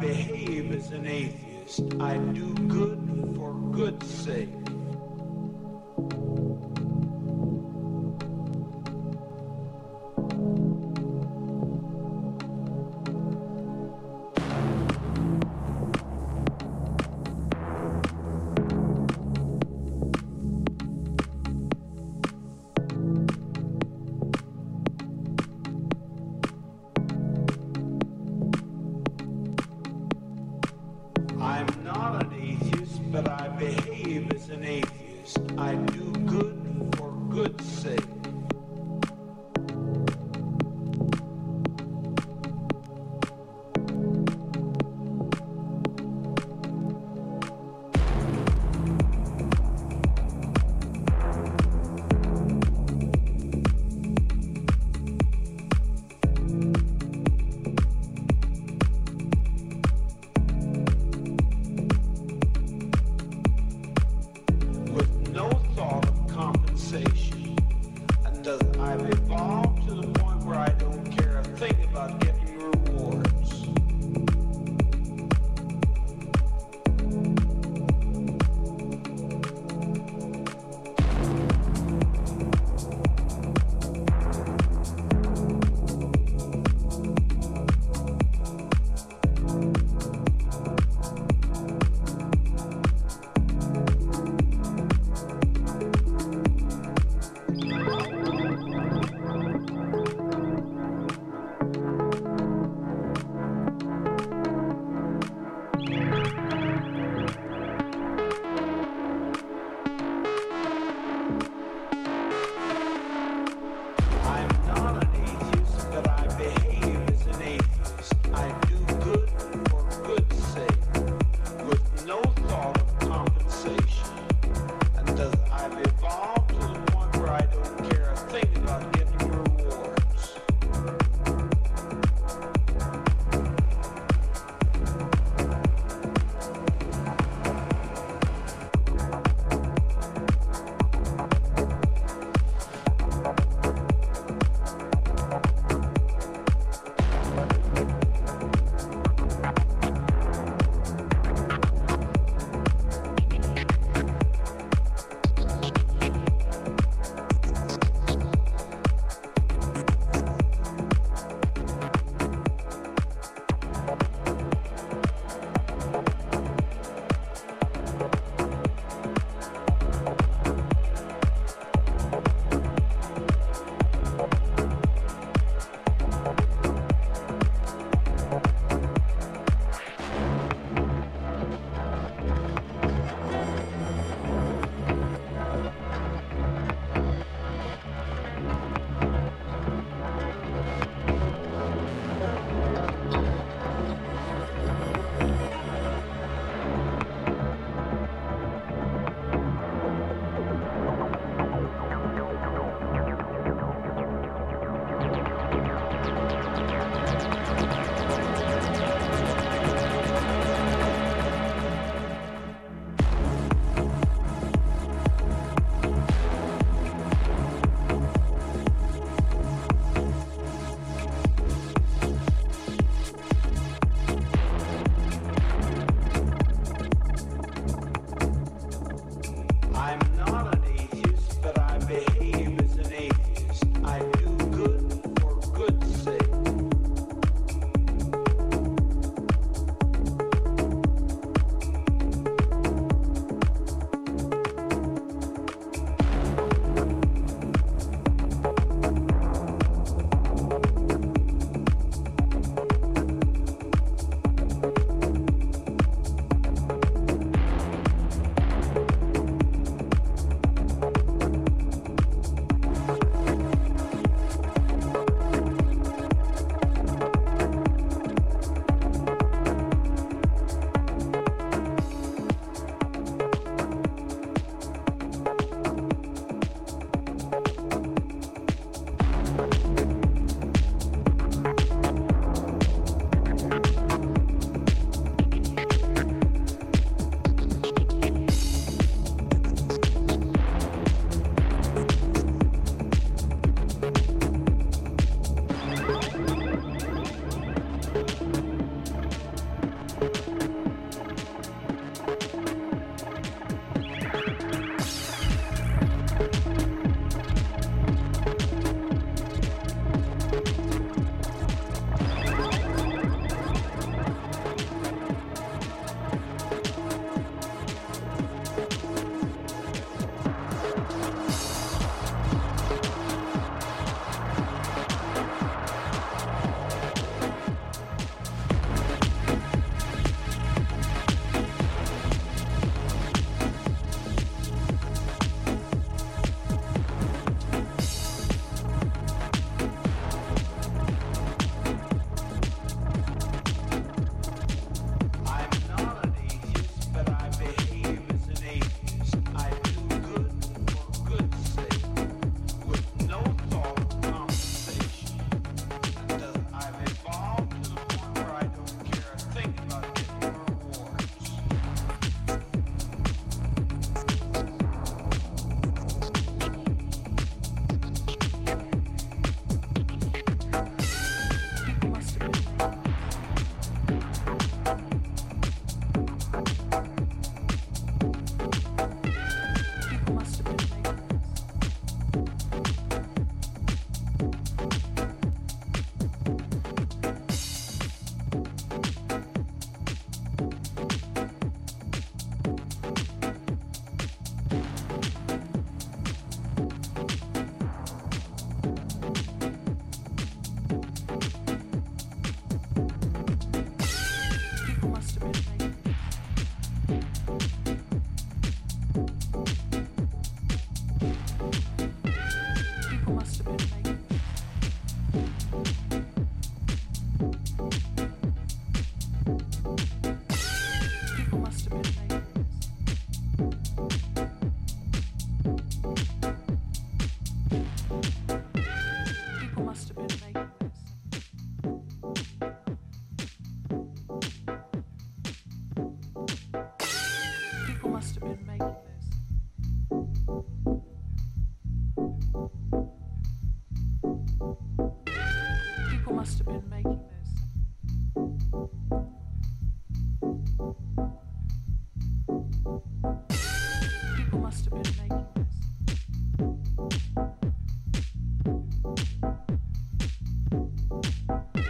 behave as an atheist. I do good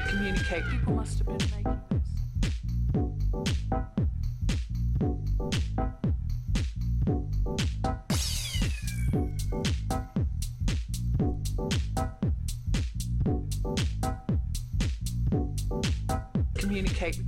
Communicate. People must have been making this. Communicate.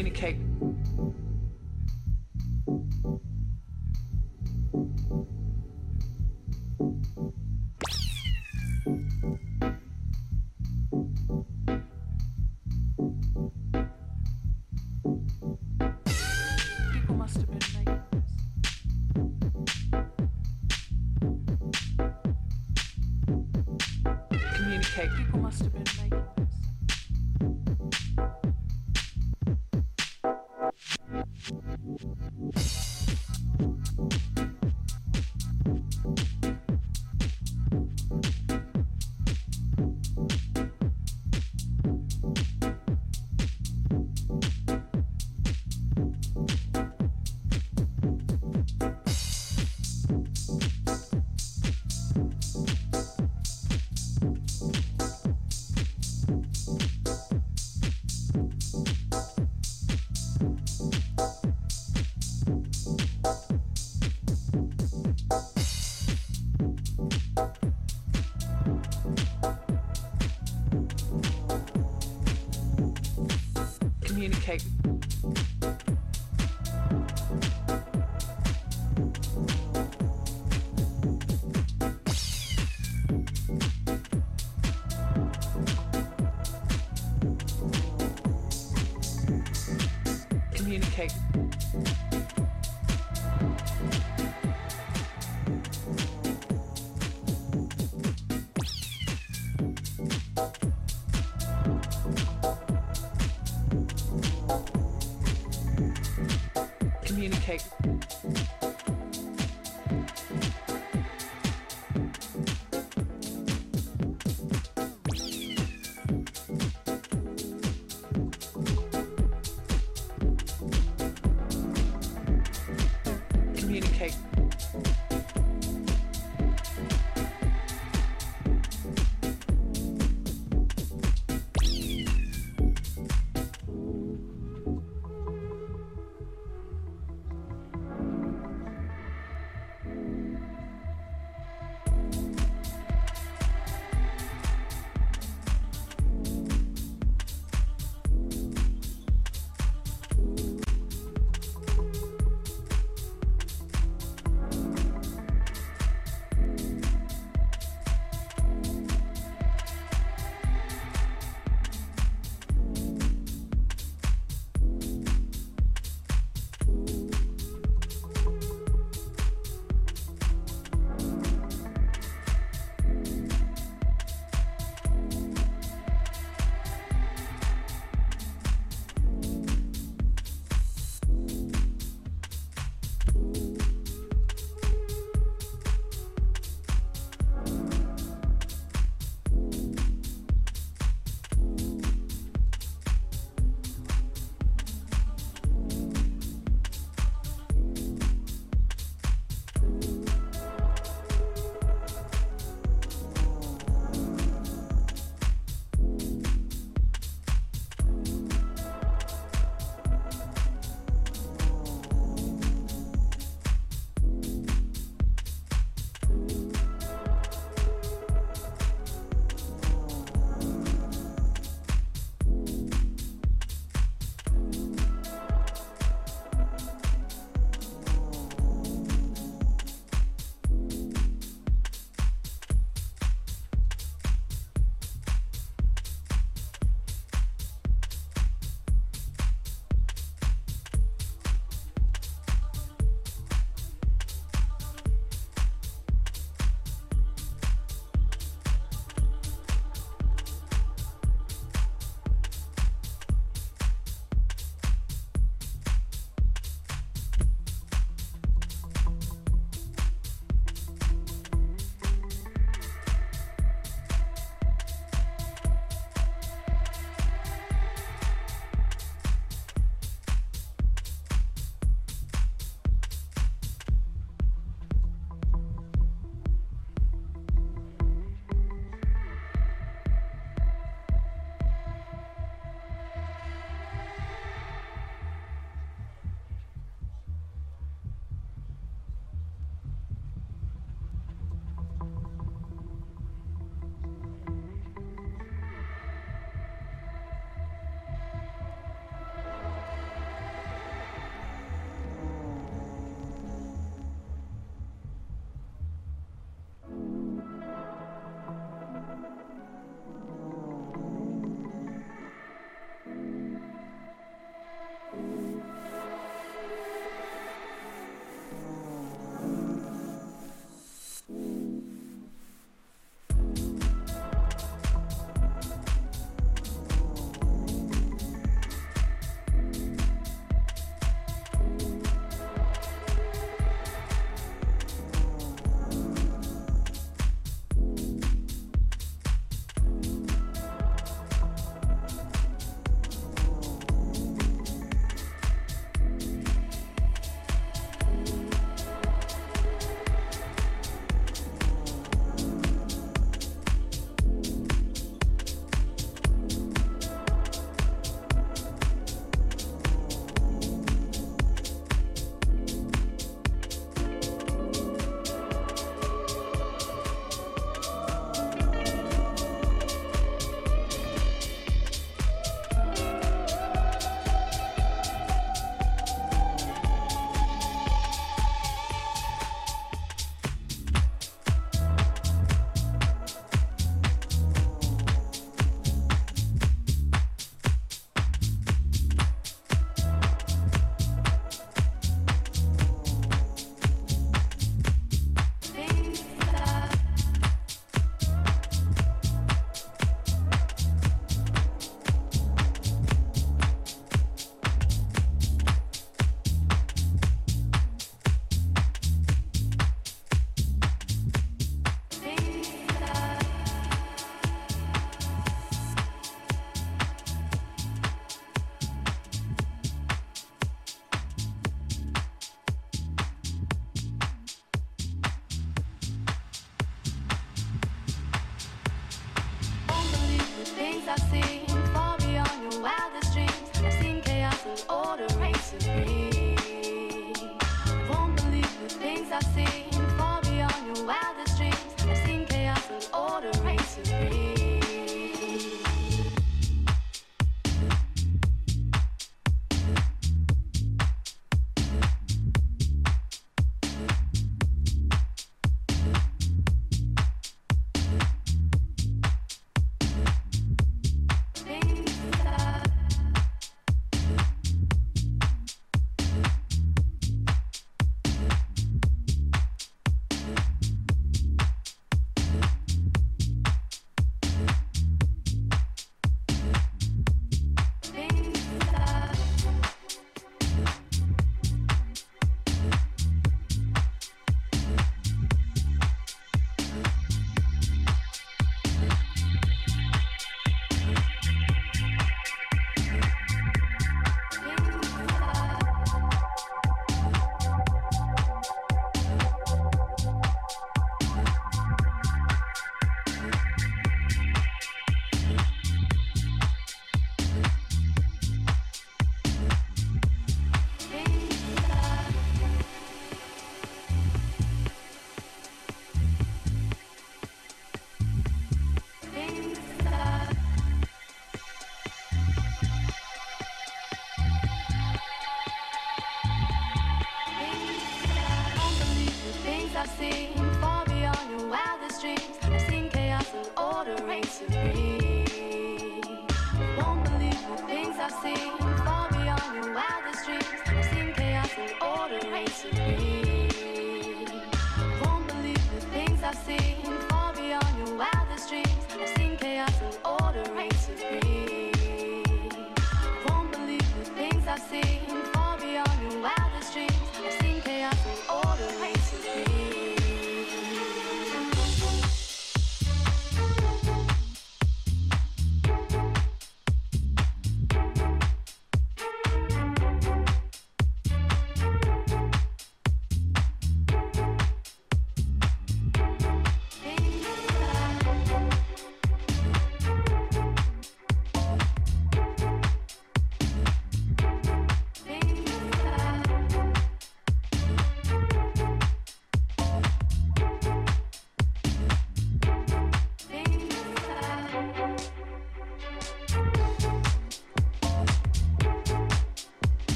Communicate.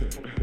I'm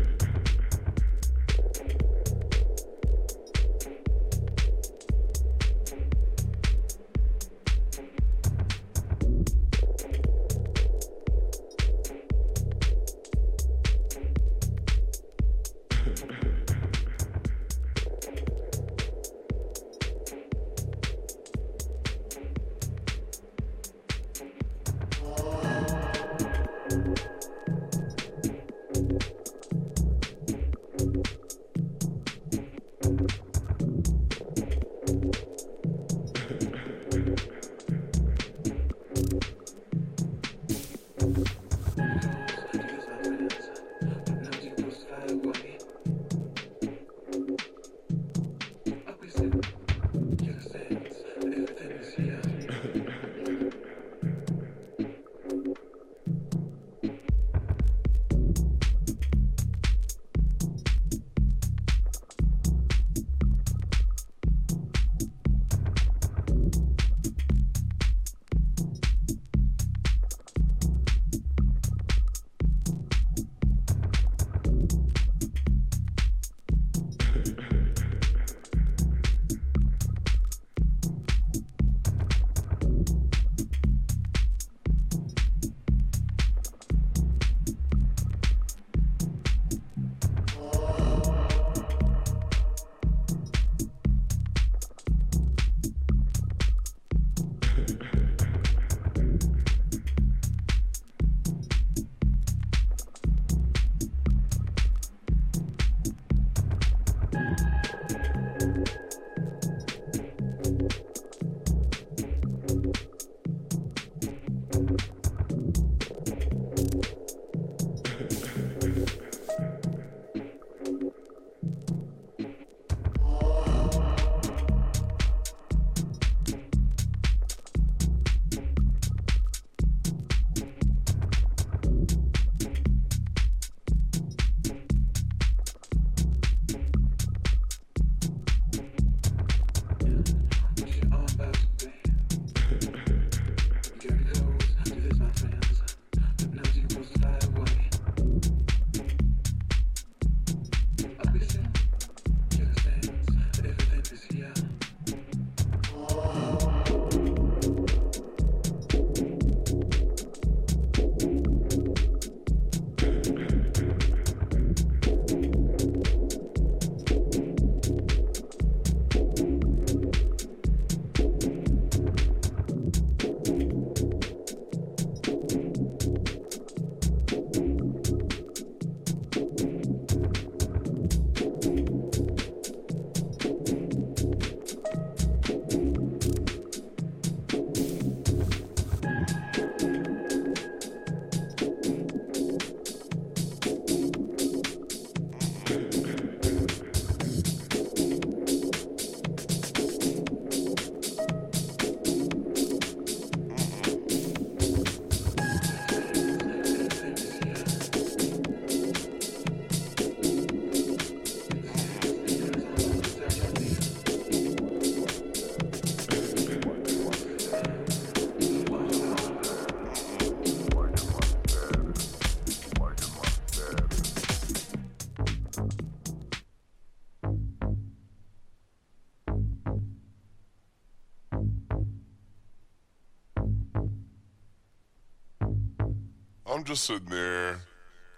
just sitting there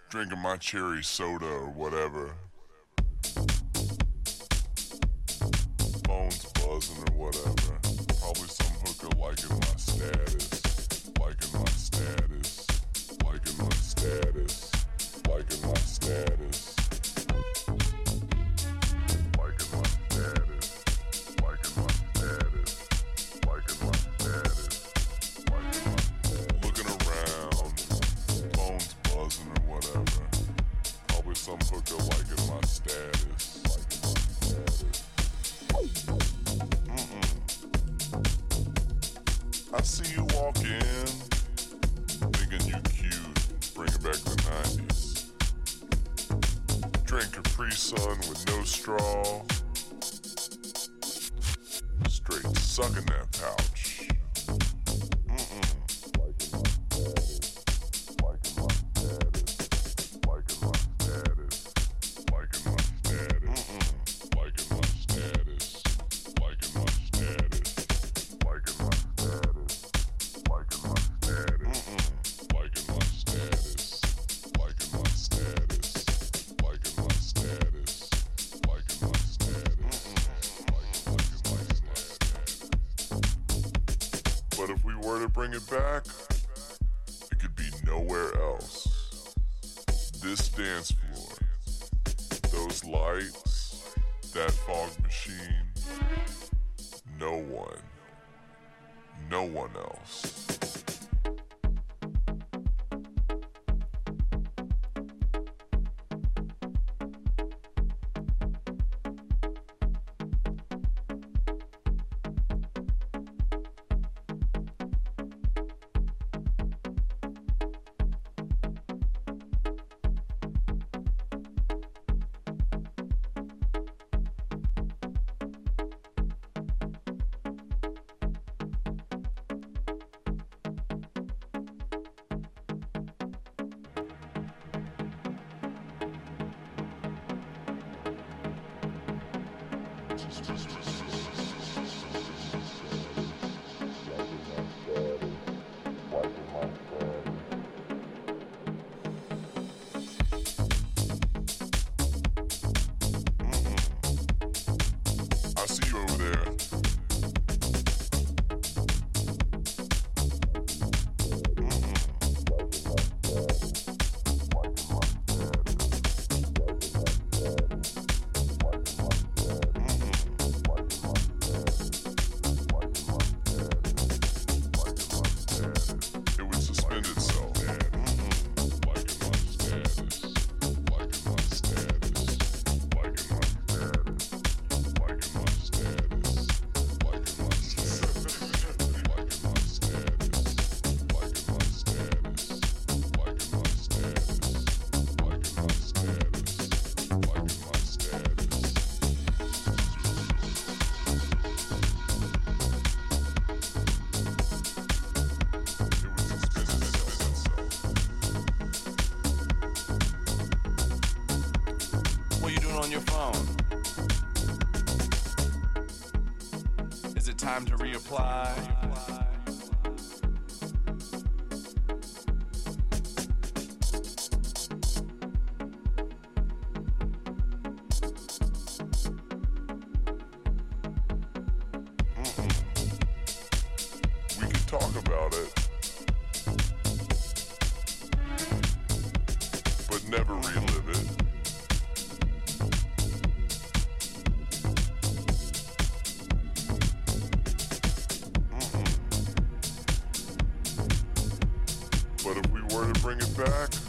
drinking my cherry soda or whatever. back, it could be nowhere else. This dance floor, those lights, that fog machine, no one, no one else. where to bring it back.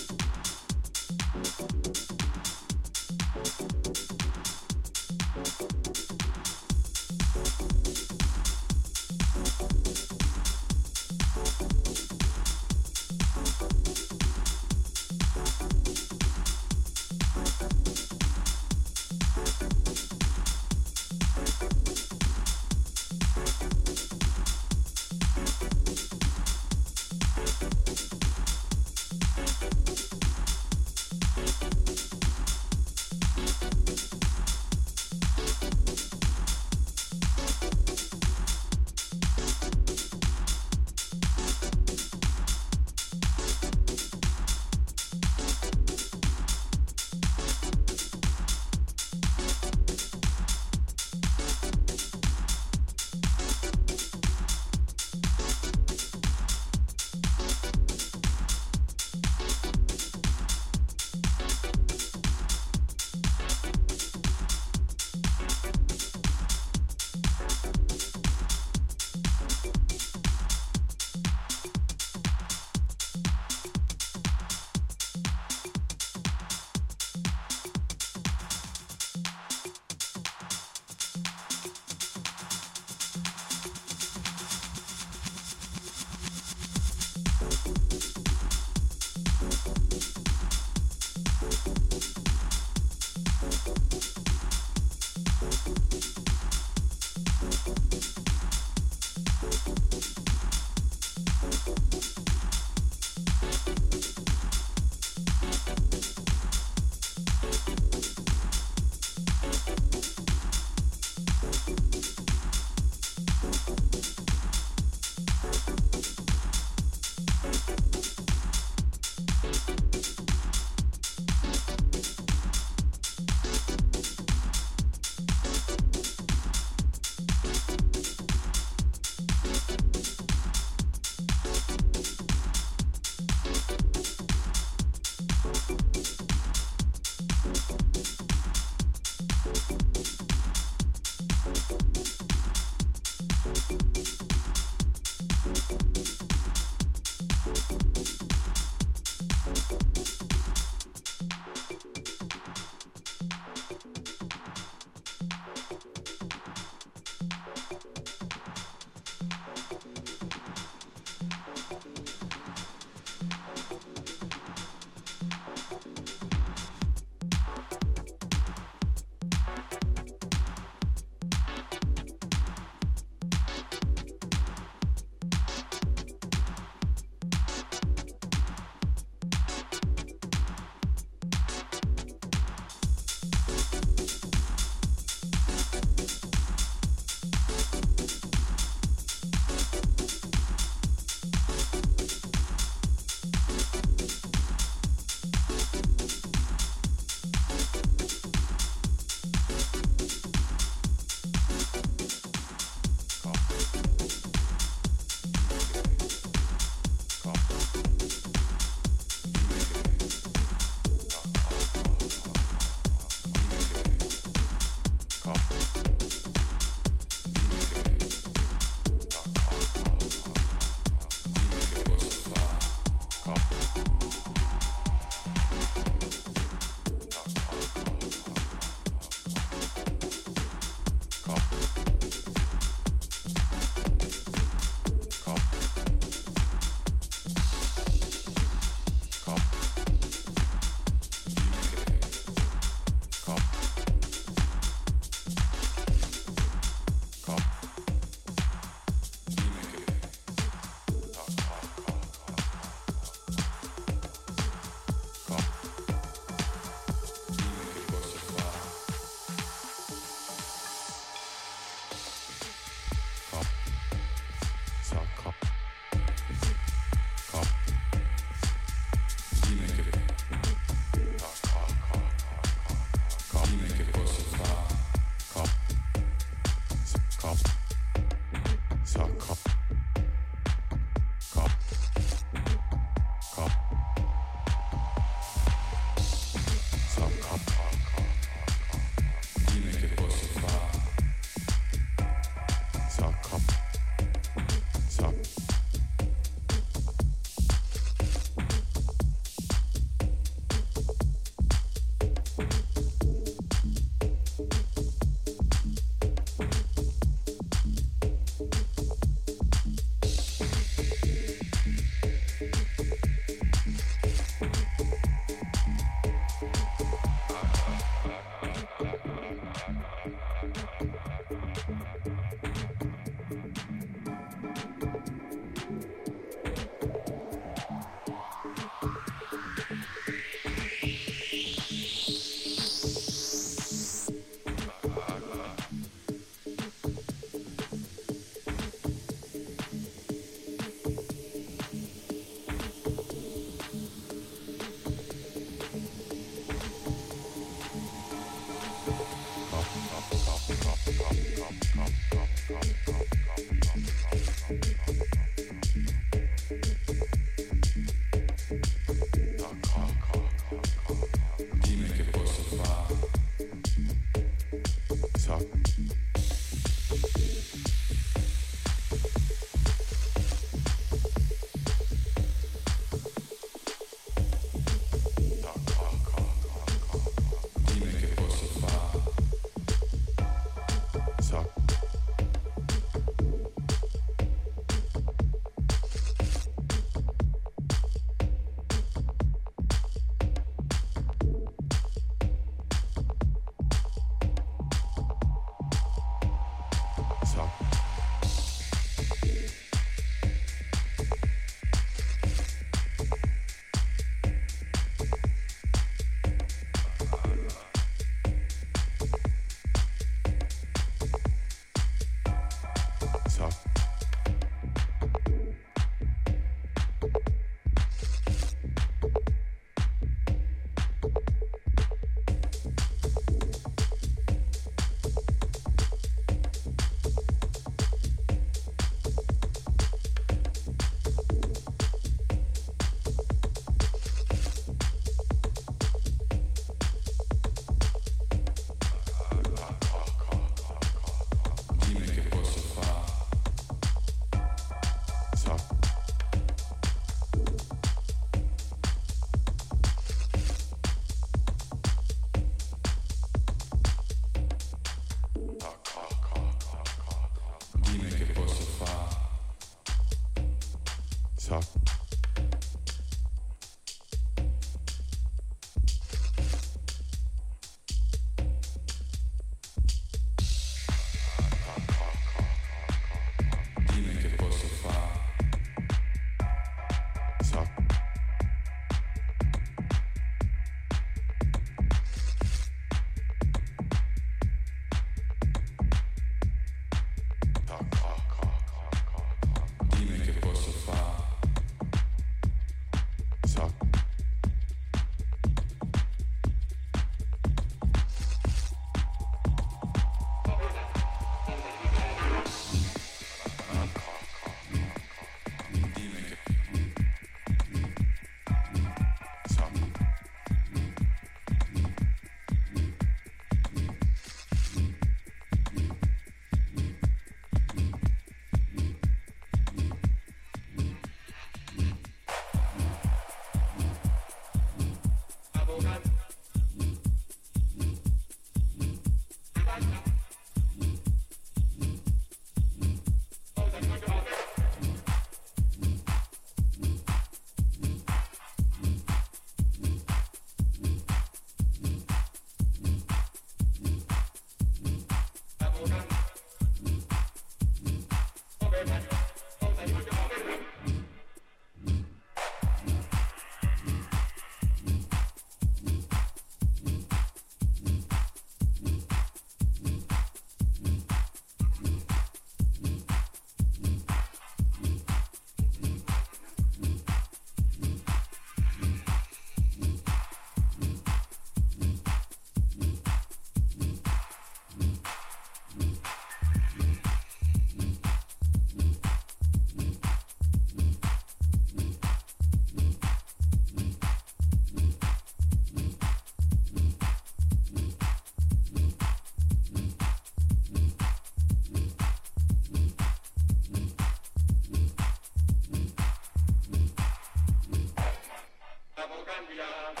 Vamos cambiar.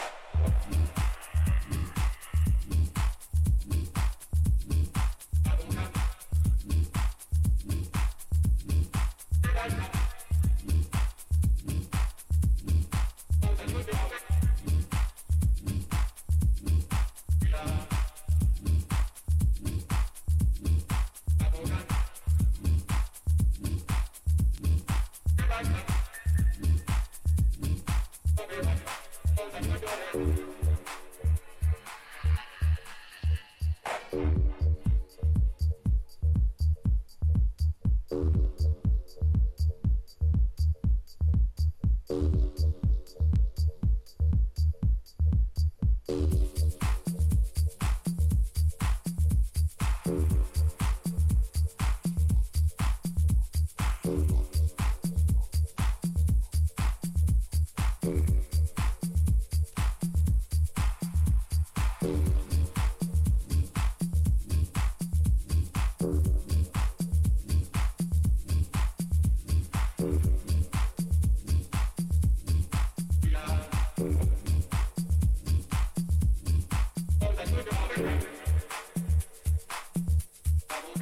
Thank you.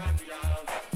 and real.